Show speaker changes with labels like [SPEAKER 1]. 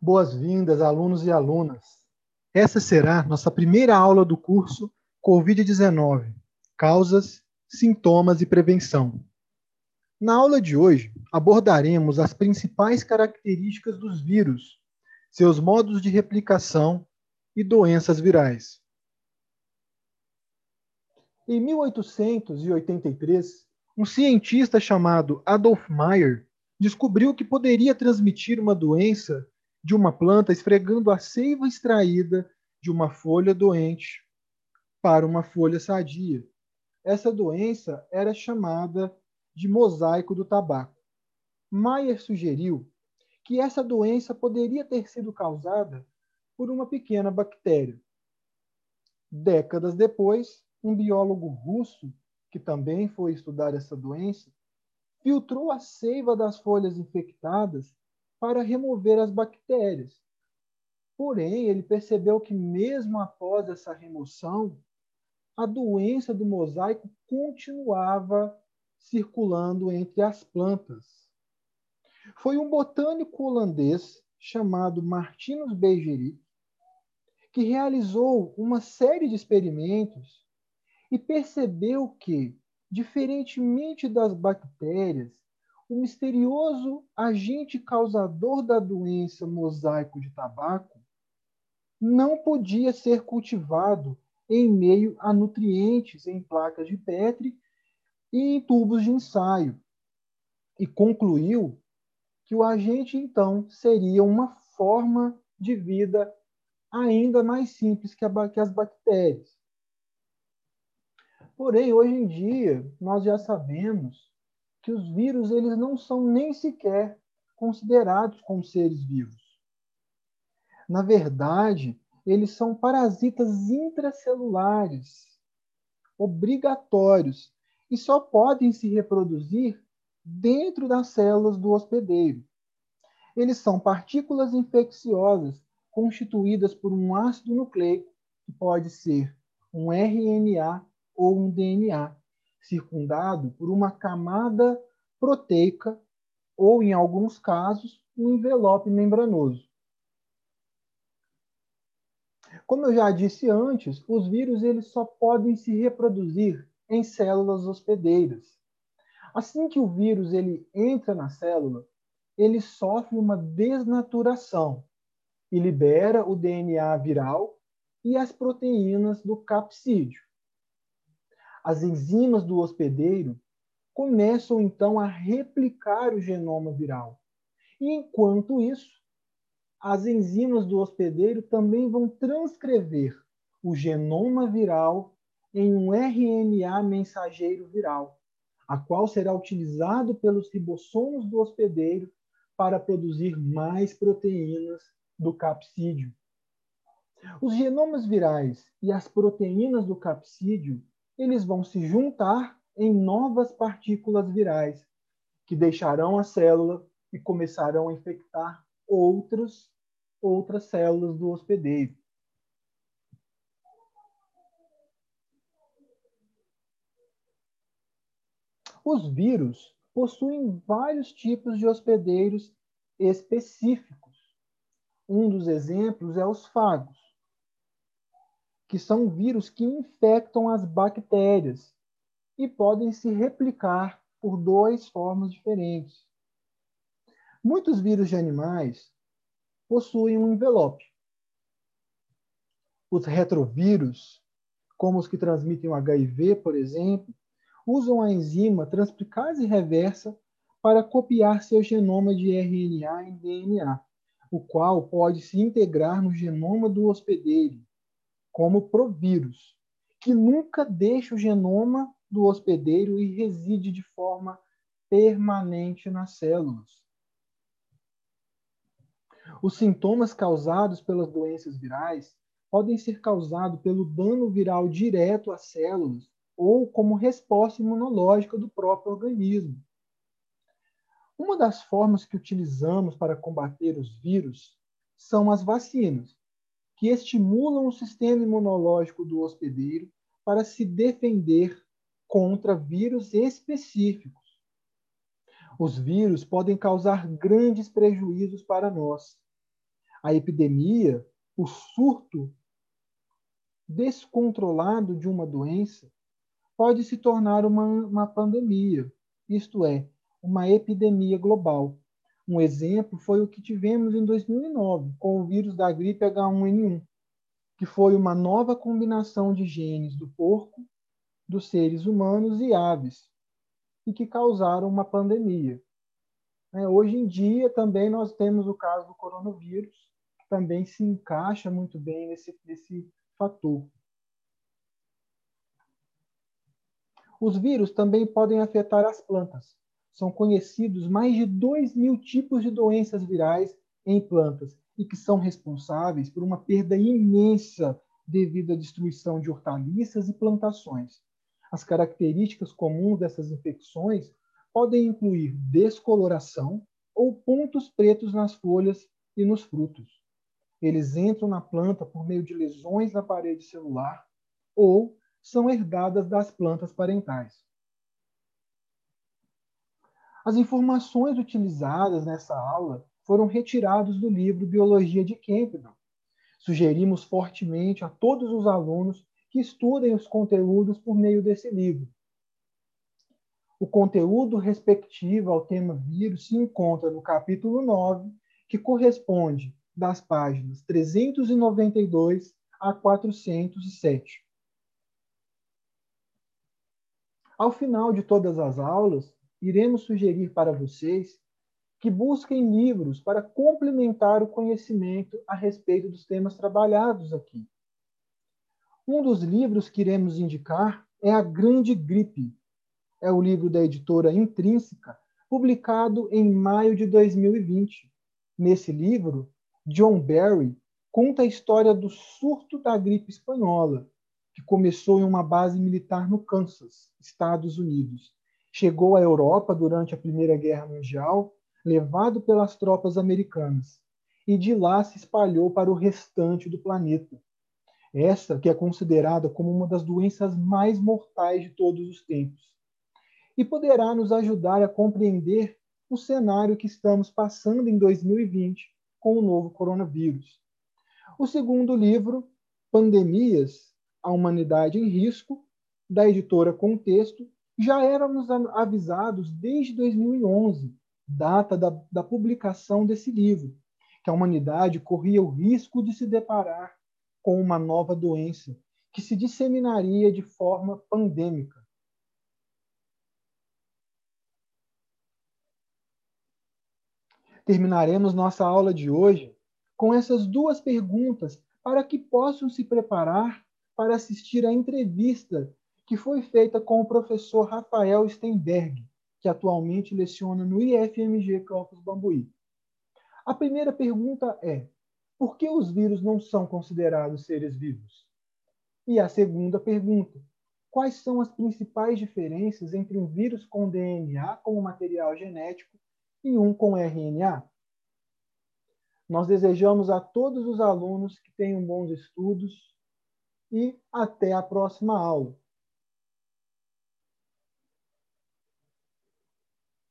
[SPEAKER 1] Boas-vindas, alunos e alunas. Essa será nossa primeira aula do curso Covid-19 Causas, Sintomas e Prevenção. Na aula de hoje, abordaremos as principais características dos vírus, seus modos de replicação e doenças virais. Em 1883, um cientista chamado Adolf Meyer descobriu que poderia transmitir uma doença de uma planta esfregando a seiva extraída de uma folha doente para uma folha sadia. Essa doença era chamada de mosaico do tabaco. Mayer sugeriu que essa doença poderia ter sido causada por uma pequena bactéria. Décadas depois, um biólogo russo, que também foi estudar essa doença, filtrou a seiva das folhas infectadas para remover as bactérias. Porém, ele percebeu que, mesmo após essa remoção, a doença do mosaico continuava circulando entre as plantas. Foi um botânico holandês chamado Martinus Beijerick que realizou uma série de experimentos e percebeu que, diferentemente das bactérias, o misterioso agente causador da doença mosaico de tabaco não podia ser cultivado em meio a nutrientes em placas de Petri e em tubos de ensaio, e concluiu que o agente então seria uma forma de vida ainda mais simples que, as bactérias. Porém, hoje em dia, nós já sabemos que os vírus eles não são nem sequer considerados como seres vivos. Na verdade, eles são parasitas intracelulares, obrigatórios, e só podem se reproduzir dentro das células do hospedeiro. Eles são partículas infecciosas constituídas por um ácido nucleico, que pode ser um RNA ou um DNA, circundado por uma camada proteica ou, em alguns casos, um envelope membranoso. Como eu já disse antes, os vírus eles só podem se reproduzir em células hospedeiras. Assim que o vírus ele entra na célula, ele sofre uma desnaturação e libera o DNA viral e as proteínas do capsídeo. As enzimas do hospedeiro começam então a replicar o genoma viral. E enquanto isso, as enzimas do hospedeiro também vão transcrever o genoma viral em um RNA mensageiro viral, a qual será utilizado pelos ribossomos do hospedeiro para produzir mais proteínas do capsídeo. Os genomas virais e as proteínas do capsídeo, eles vão se juntar em novas partículas virais, que deixarão a célula e começarão a infectar outros, outras células do hospedeiro. Os vírus possuem vários tipos de hospedeiros específicos. Um dos exemplos é os fagos, que são vírus que infectam as bactérias e podem se replicar por duas formas diferentes. Muitos vírus de animais possuem um envelope. Os retrovírus, como os que transmitem o HIV, por exemplo, usam a enzima transcriptase reversa para copiar seu genoma de RNA em DNA, o qual pode se integrar no genoma do hospedeiro, como provírus, que nunca deixa o genoma do hospedeiro e reside de forma permanente nas células. Os sintomas causados pelas doenças virais podem ser causados pelo dano viral direto às células ou como resposta imunológica do próprio organismo. Uma das formas que utilizamos para combater os vírus são as vacinas, que estimulam o sistema imunológico do hospedeiro para se defender contra vírus específicos. Os vírus podem causar grandes prejuízos para nós, A epidemia, o surto descontrolado de uma doença, pode se tornar uma, uma pandemia, isto é, uma epidemia global. Um exemplo foi o que tivemos em 2009, com o vírus da gripe H1N1, que foi uma nova combinação de genes do porco, dos seres humanos e aves, e que causaram uma pandemia. É, hoje em dia, também nós temos o caso do coronavírus, que também se encaixa muito bem nesse, nesse fator. Os vírus também podem afetar as plantas. São conhecidos mais de 2 mil tipos de doenças virais em plantas e que são responsáveis por uma perda imensa devido à destruição de hortaliças e plantações. As características comuns dessas infecções podem incluir descoloração ou pontos pretos nas folhas e nos frutos. Eles entram na planta por meio de lesões na parede celular ou são herdadas das plantas parentais. As informações utilizadas nessa aula foram retiradas do livro Biologia de Campbell. Sugerimos fortemente a todos os alunos que estudem os conteúdos por meio desse livro. O conteúdo respectivo ao tema vírus se encontra no capítulo 9, que corresponde das páginas 392 a 407. Ao final de todas as aulas, iremos sugerir para vocês que busquem livros para complementar o conhecimento a respeito dos temas trabalhados aqui. Um dos livros que iremos indicar é A Grande Gripe. É o livro da editora Intrínseca, publicado em maio de 2020. Nesse livro, John Barry conta a história do surto da gripe espanhola, que começou em uma base militar no Kansas, Estados Unidos. Chegou à Europa durante a Primeira Guerra Mundial levado pelas tropas americanas, e de lá se espalhou para o restante do planeta. Essa que é considerada como uma das doenças mais mortais de todos os tempos. E poderá nos ajudar a compreender o cenário que estamos passando em 2020 com o novo coronavírus. O segundo livro, Pandemias, a Humanidade em Risco, da editora Contexto, já éramos avisados desde 2011 data da, da publicação desse livro, que a humanidade corria o risco de se deparar com uma nova doença que se disseminaria de forma pandêmica. Terminaremos nossa aula de hoje com essas duas perguntas para que possam se preparar para assistir à entrevista que foi feita com o professor Rafael Steinberg, que atualmente leciona no IFMG Campus Bambuí. A primeira pergunta é: por que os vírus não são considerados seres vivos? E a segunda pergunta: quais são as principais diferenças entre um vírus com DNA como material genético e um com RNA? Nós desejamos a todos os alunos que tenham bons estudos e até a próxima aula.